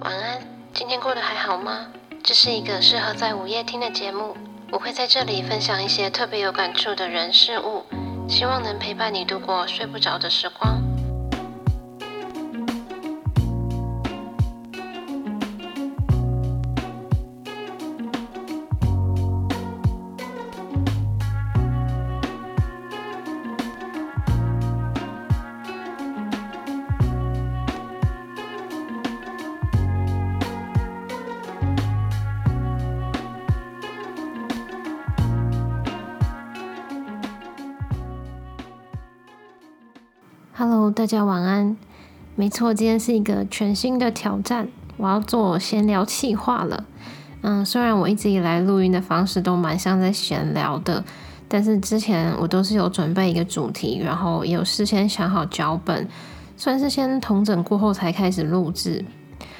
晚安，今天过得还好吗？这是一个适合在午夜听的节目，我会在这里分享一些特别有感触的人事物，希望能陪伴你度过睡不着的时光。Hello，大家晚安。没错，今天是一个全新的挑战，我要做闲聊气话了。嗯，虽然我一直以来录音的方式都蛮像在闲聊的，但是之前我都是有准备一个主题，然后也有事先想好脚本，算是先同整过后才开始录制。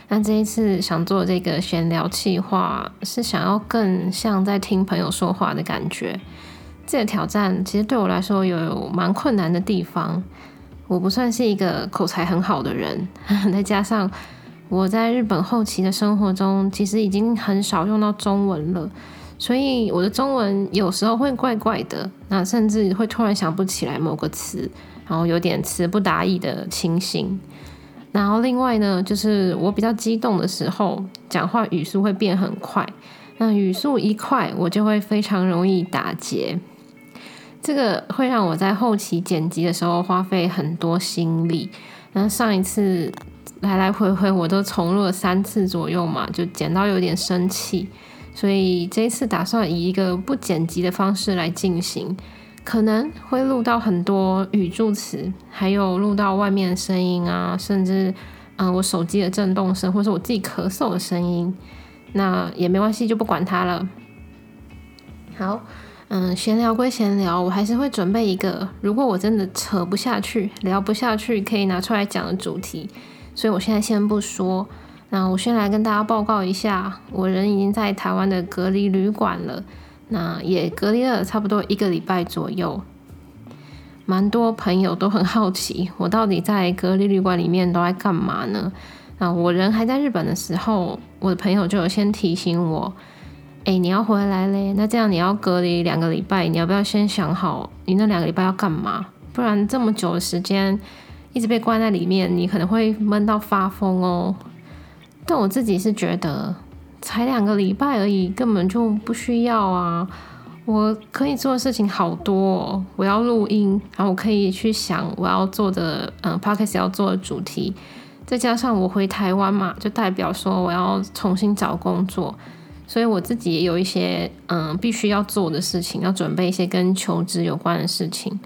那这一次想做这个闲聊气话，是想要更像在听朋友说话的感觉。这个挑战其实对我来说有蛮困难的地方。我不算是一个口才很好的人，再加上我在日本后期的生活中，其实已经很少用到中文了，所以我的中文有时候会怪怪的，那甚至会突然想不起来某个词，然后有点词不达意的情形。然后另外呢，就是我比较激动的时候，讲话语速会变很快，那语速一快，我就会非常容易打结。这个会让我在后期剪辑的时候花费很多心力。然后上一次来来回回我都重录了三次左右嘛，就剪到有点生气。所以这一次打算以一个不剪辑的方式来进行，可能会录到很多语助词，还有录到外面的声音啊，甚至嗯我手机的震动声，或是我自己咳嗽的声音。那也没关系，就不管它了。好。嗯，闲聊归闲聊，我还是会准备一个，如果我真的扯不下去、聊不下去，可以拿出来讲的主题。所以我现在先不说。那我先来跟大家报告一下，我人已经在台湾的隔离旅馆了，那也隔离了差不多一个礼拜左右。蛮多朋友都很好奇，我到底在隔离旅馆里面都在干嘛呢？那我人还在日本的时候，我的朋友就有先提醒我。哎，你要回来嘞？那这样你要隔离两个礼拜，你要不要先想好你那两个礼拜要干嘛？不然这么久的时间一直被关在里面，你可能会闷到发疯哦。但我自己是觉得才两个礼拜而已，根本就不需要啊。我可以做的事情好多，我要录音，然后我可以去想我要做的嗯 p o d c a s t 要做的主题，再加上我回台湾嘛，就代表说我要重新找工作。所以我自己也有一些嗯必须要做的事情，要准备一些跟求职有关的事情。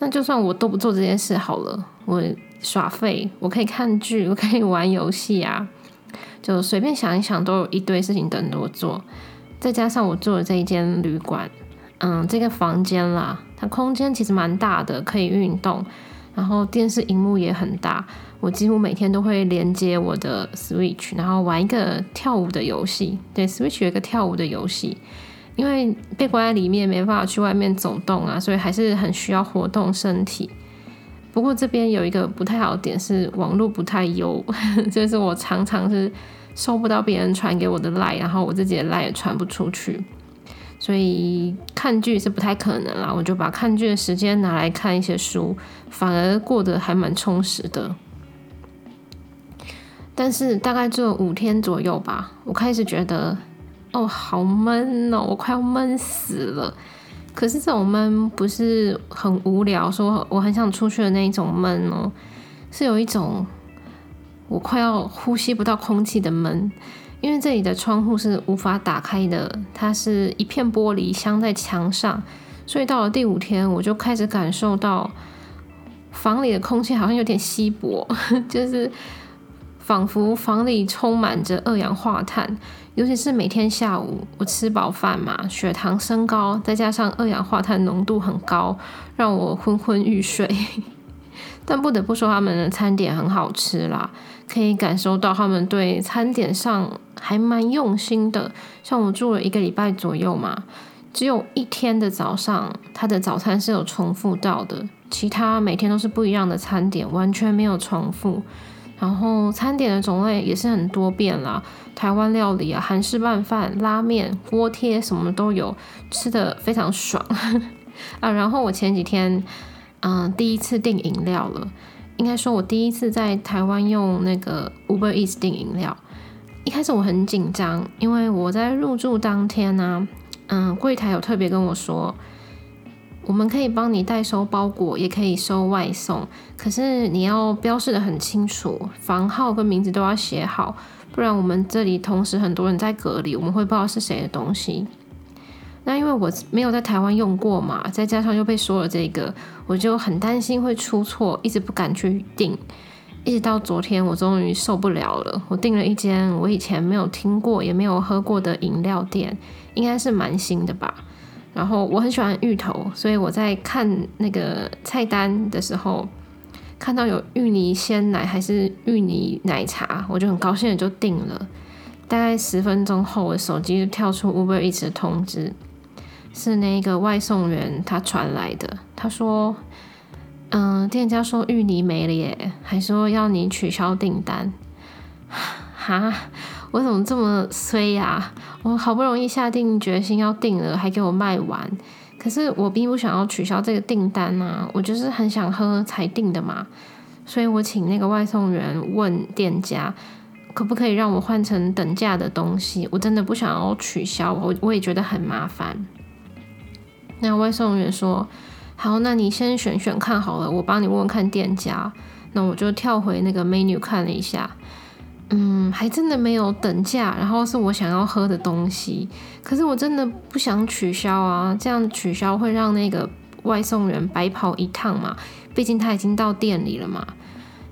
那就算我都不做这件事好了，我耍废，我可以看剧，我可以玩游戏啊，就随便想一想，都有一堆事情等着我做。再加上我住的这一间旅馆，嗯，这个房间啦，它空间其实蛮大的，可以运动，然后电视荧幕也很大。我几乎每天都会连接我的 Switch，然后玩一个跳舞的游戏。对，Switch 有一个跳舞的游戏，因为被关在里面没办法去外面走动啊，所以还是很需要活动身体。不过这边有一个不太好的点是网络不太优，就是我常常是收不到别人传给我的 Line，然后我自己的 Line 也传不出去，所以看剧是不太可能啦。我就把看剧的时间拿来看一些书，反而过得还蛮充实的。但是大概就五天左右吧，我开始觉得，哦，好闷哦，我快要闷死了。可是这种闷不是很无聊，说我很想出去的那一种闷哦，是有一种我快要呼吸不到空气的闷。因为这里的窗户是无法打开的，它是一片玻璃镶在墙上，所以到了第五天，我就开始感受到房里的空气好像有点稀薄，就是。仿佛房里充满着二氧化碳，尤其是每天下午我吃饱饭嘛，血糖升高，再加上二氧化碳浓度很高，让我昏昏欲睡。但不得不说，他们的餐点很好吃啦，可以感受到他们对餐点上还蛮用心的。像我住了一个礼拜左右嘛，只有一天的早上，他的早餐是有重复到的，其他每天都是不一样的餐点，完全没有重复。然后餐点的种类也是很多变啦，台湾料理啊、韩式拌饭、拉面、锅贴什么都有，吃的非常爽 啊。然后我前几天嗯第一次订饮料了，应该说我第一次在台湾用那个 Uber Eats 订饮料。一开始我很紧张，因为我在入住当天呢，嗯，柜台有特别跟我说。我们可以帮你代收包裹，也可以收外送，可是你要标示的很清楚，房号跟名字都要写好，不然我们这里同时很多人在隔离，我们会不知道是谁的东西。那因为我没有在台湾用过嘛，再加上又被说了这个，我就很担心会出错，一直不敢去订，一直到昨天我终于受不了了，我订了一间我以前没有听过也没有喝过的饮料店，应该是蛮新的吧。然后我很喜欢芋头，所以我在看那个菜单的时候，看到有芋泥鲜奶还是芋泥奶茶，我就很高兴的就订了。大概十分钟后，我手机就跳出 Uber Eats 的通知，是那个外送员他传来的。他说：“嗯，店家说芋泥没了耶，还说要你取消订单。”哈。我怎么这么衰呀？我好不容易下定决心要订了，还给我卖完。可是我并不想要取消这个订单啊，我就是很想喝才订的嘛。所以我请那个外送员问店家，可不可以让我换成等价的东西？我真的不想要取消，我我也觉得很麻烦。那外送员说：“好，那你先选选看好了，我帮你问问看店家。”那我就跳回那个 menu 看了一下。嗯，还真的没有等价，然后是我想要喝的东西，可是我真的不想取消啊，这样取消会让那个外送员白跑一趟嘛，毕竟他已经到店里了嘛。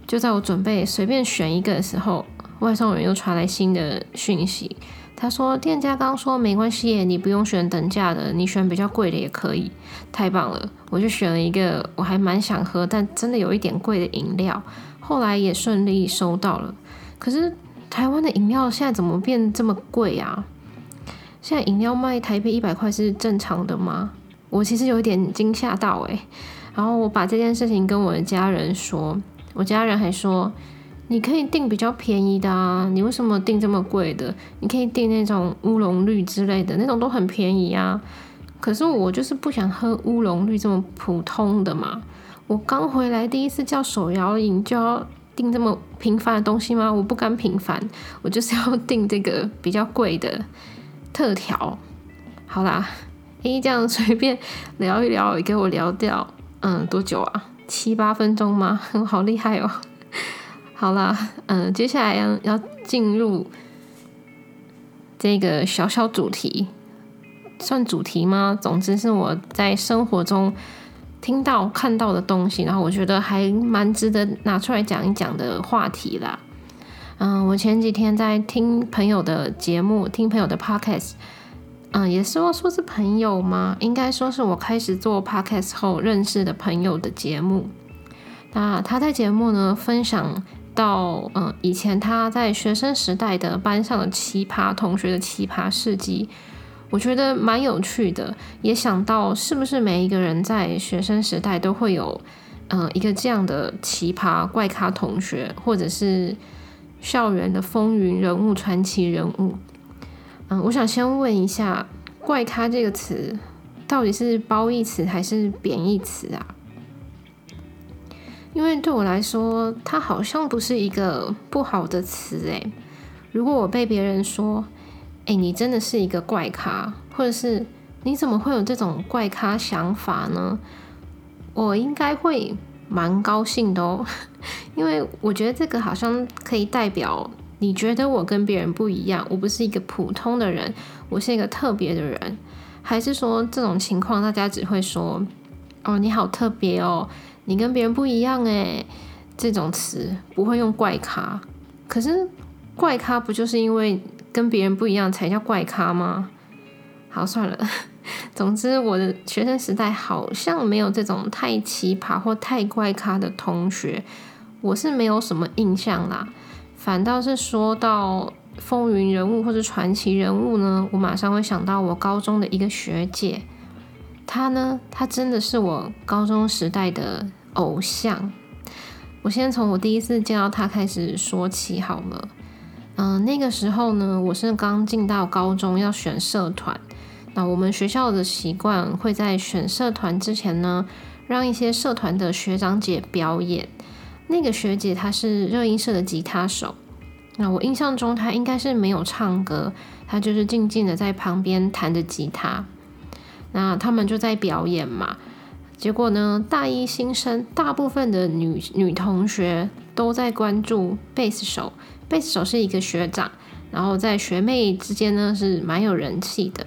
就在我准备随便选一个的时候，外送员又传来新的讯息，他说店家刚说没关系，你不用选等价的，你选比较贵的也可以。太棒了，我就选了一个我还蛮想喝，但真的有一点贵的饮料，后来也顺利收到了。可是台湾的饮料现在怎么变这么贵啊？现在饮料卖台币一百块是正常的吗？我其实有一点惊吓到诶。然后我把这件事情跟我的家人说，我家人还说你可以订比较便宜的啊，你为什么订这么贵的？你可以订那种乌龙绿之类的，那种都很便宜啊。可是我就是不想喝乌龙绿这么普通的嘛。我刚回来第一次叫手摇饮就要。订这么平凡的东西吗？我不甘平凡，我就是要订这个比较贵的特调。好啦，诶，这样随便聊一聊，也给我聊掉，嗯，多久啊？七八分钟吗？好厉害哦！好啦，嗯，接下来要要进入这个小小主题，算主题吗？总之是我在生活中。听到看到的东西，然后我觉得还蛮值得拿出来讲一讲的话题啦。嗯，我前几天在听朋友的节目，听朋友的 podcast，嗯，也是说说是朋友吗？应该说是我开始做 podcast 后认识的朋友的节目。那他在节目呢分享到，嗯，以前他在学生时代的班上的奇葩同学的奇葩事迹。我觉得蛮有趣的，也想到是不是每一个人在学生时代都会有，呃，一个这样的奇葩怪咖同学，或者是校园的风云人物、传奇人物。嗯，我想先问一下，“怪咖”这个词到底是褒义词还是贬义词啊？因为对我来说，它好像不是一个不好的词诶。如果我被别人说，哎，你真的是一个怪咖，或者是你怎么会有这种怪咖想法呢？我应该会蛮高兴的哦，因为我觉得这个好像可以代表你觉得我跟别人不一样，我不是一个普通的人，我是一个特别的人，还是说这种情况大家只会说哦你好特别哦，你跟别人不一样诶，这种词不会用怪咖，可是怪咖不就是因为？跟别人不一样才叫怪咖吗？好，算了。总之，我的学生时代好像没有这种太奇葩或太怪咖的同学，我是没有什么印象啦。反倒是说到风云人物或者传奇人物呢，我马上会想到我高中的一个学姐，她呢，她真的是我高中时代的偶像。我先从我第一次见到他开始说起好了。嗯，那个时候呢，我是刚进到高中，要选社团。那我们学校的习惯会在选社团之前呢，让一些社团的学长姐表演。那个学姐她是热音社的吉他手。那我印象中她应该是没有唱歌，她就是静静的在旁边弹着吉他。那他们就在表演嘛。结果呢，大一新生大部分的女女同学都在关注贝斯手。贝斯手是一个学长，然后在学妹之间呢是蛮有人气的。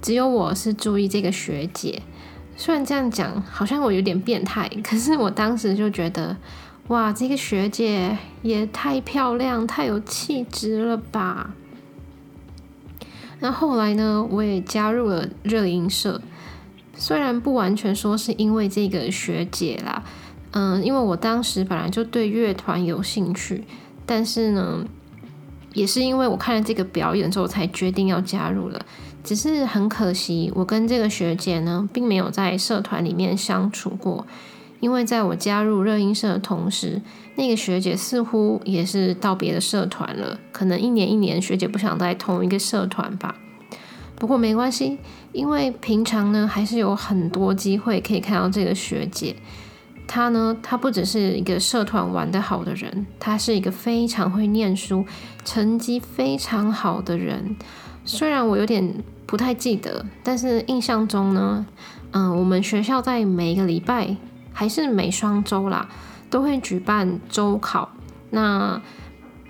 只有我是注意这个学姐，虽然这样讲好像我有点变态，可是我当时就觉得，哇，这个学姐也太漂亮、太有气质了吧。那后来呢，我也加入了热音社，虽然不完全说是因为这个学姐啦，嗯，因为我当时本来就对乐团有兴趣。但是呢，也是因为我看了这个表演之后，才决定要加入了。只是很可惜，我跟这个学姐呢，并没有在社团里面相处过。因为在我加入热音社的同时，那个学姐似乎也是到别的社团了。可能一年一年，学姐不想在同一个社团吧。不过没关系，因为平常呢，还是有很多机会可以看到这个学姐。她呢，她不只是一个社团玩得好的人，她是一个非常会念书、成绩非常好的人。虽然我有点不太记得，但是印象中呢，嗯，我们学校在每一个礼拜还是每双周啦，都会举办周考。那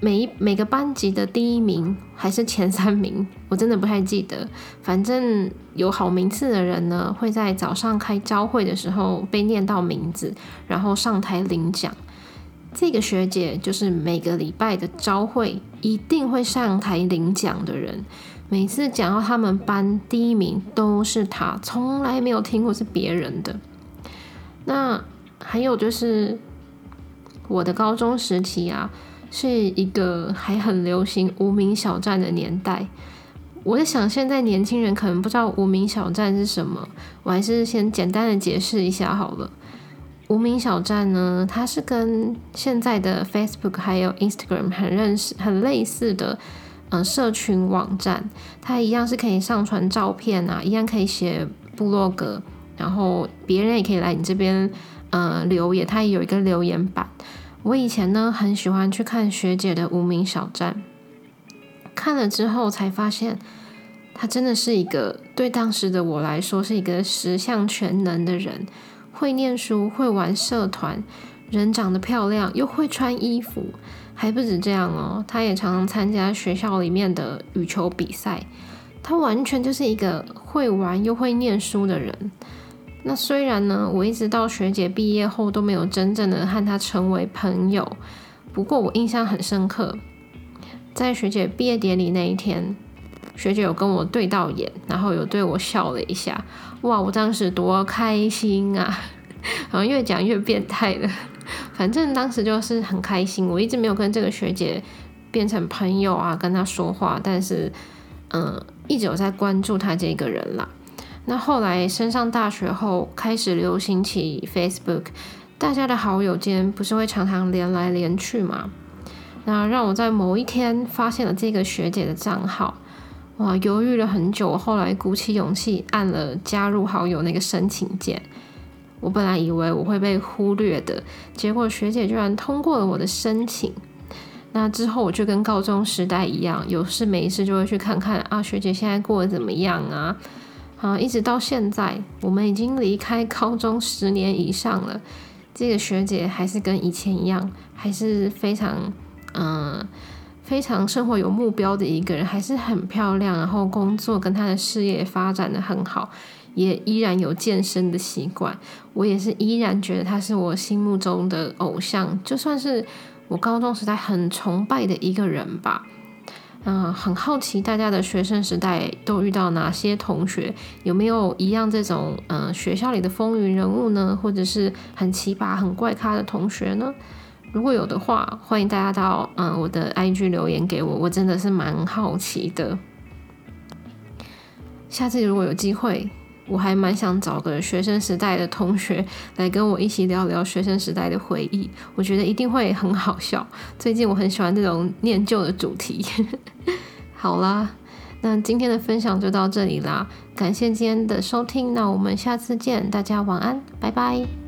每一每个班级的第一名还是前三名，我真的不太记得。反正有好名次的人呢，会在早上开朝会的时候被念到名字，然后上台领奖。这个学姐就是每个礼拜的朝会一定会上台领奖的人。每次讲到他们班第一名都是她，从来没有听过是别人的。那还有就是我的高中时期啊。是一个还很流行无名小站的年代。我在想，现在年轻人可能不知道无名小站是什么，我还是先简单的解释一下好了。无名小站呢，它是跟现在的 Facebook 还有 Instagram 很认识、很类似的，嗯，社群网站。它一样是可以上传照片啊，一样可以写部落格，然后别人也可以来你这边，呃，留言。它也有一个留言板。我以前呢很喜欢去看学姐的无名小站，看了之后才发现，她真的是一个对当时的我来说是一个十项全能的人，会念书，会玩社团，人长得漂亮，又会穿衣服，还不止这样哦，她也常常参加学校里面的羽球比赛，她完全就是一个会玩又会念书的人。那虽然呢，我一直到学姐毕业后都没有真正的和她成为朋友，不过我印象很深刻，在学姐毕业典礼那一天，学姐有跟我对到眼，然后有对我笑了一下，哇，我当时多开心啊！好像越讲越变态了，反正当时就是很开心。我一直没有跟这个学姐变成朋友啊，跟她说话，但是嗯，一直有在关注她这个人啦。那后来升上大学后，开始流行起 Facebook，大家的好友间不是会常常连来连去吗？那让我在某一天发现了这个学姐的账号，哇，犹豫了很久，后来鼓起勇气按了加入好友那个申请键。我本来以为我会被忽略的，结果学姐居然通过了我的申请。那之后我就跟高中时代一样，有事没事就会去看看啊，学姐现在过得怎么样啊？啊，一直到现在，我们已经离开高中十年以上了。这个学姐还是跟以前一样，还是非常嗯，非常生活有目标的一个人，还是很漂亮。然后工作跟她的事业发展的很好，也依然有健身的习惯。我也是依然觉得她是我心目中的偶像，就算是我高中时代很崇拜的一个人吧。嗯，很好奇大家的学生时代都遇到哪些同学，有没有一样这种嗯学校里的风云人物呢？或者是很奇葩、很怪咖的同学呢？如果有的话，欢迎大家到嗯我的 IG 留言给我，我真的是蛮好奇的。下次如果有机会，我还蛮想找个学生时代的同学来跟我一起聊聊学生时代的回忆，我觉得一定会很好笑。最近我很喜欢这种念旧的主题。好啦，那今天的分享就到这里啦，感谢今天的收听，那我们下次见，大家晚安，拜拜。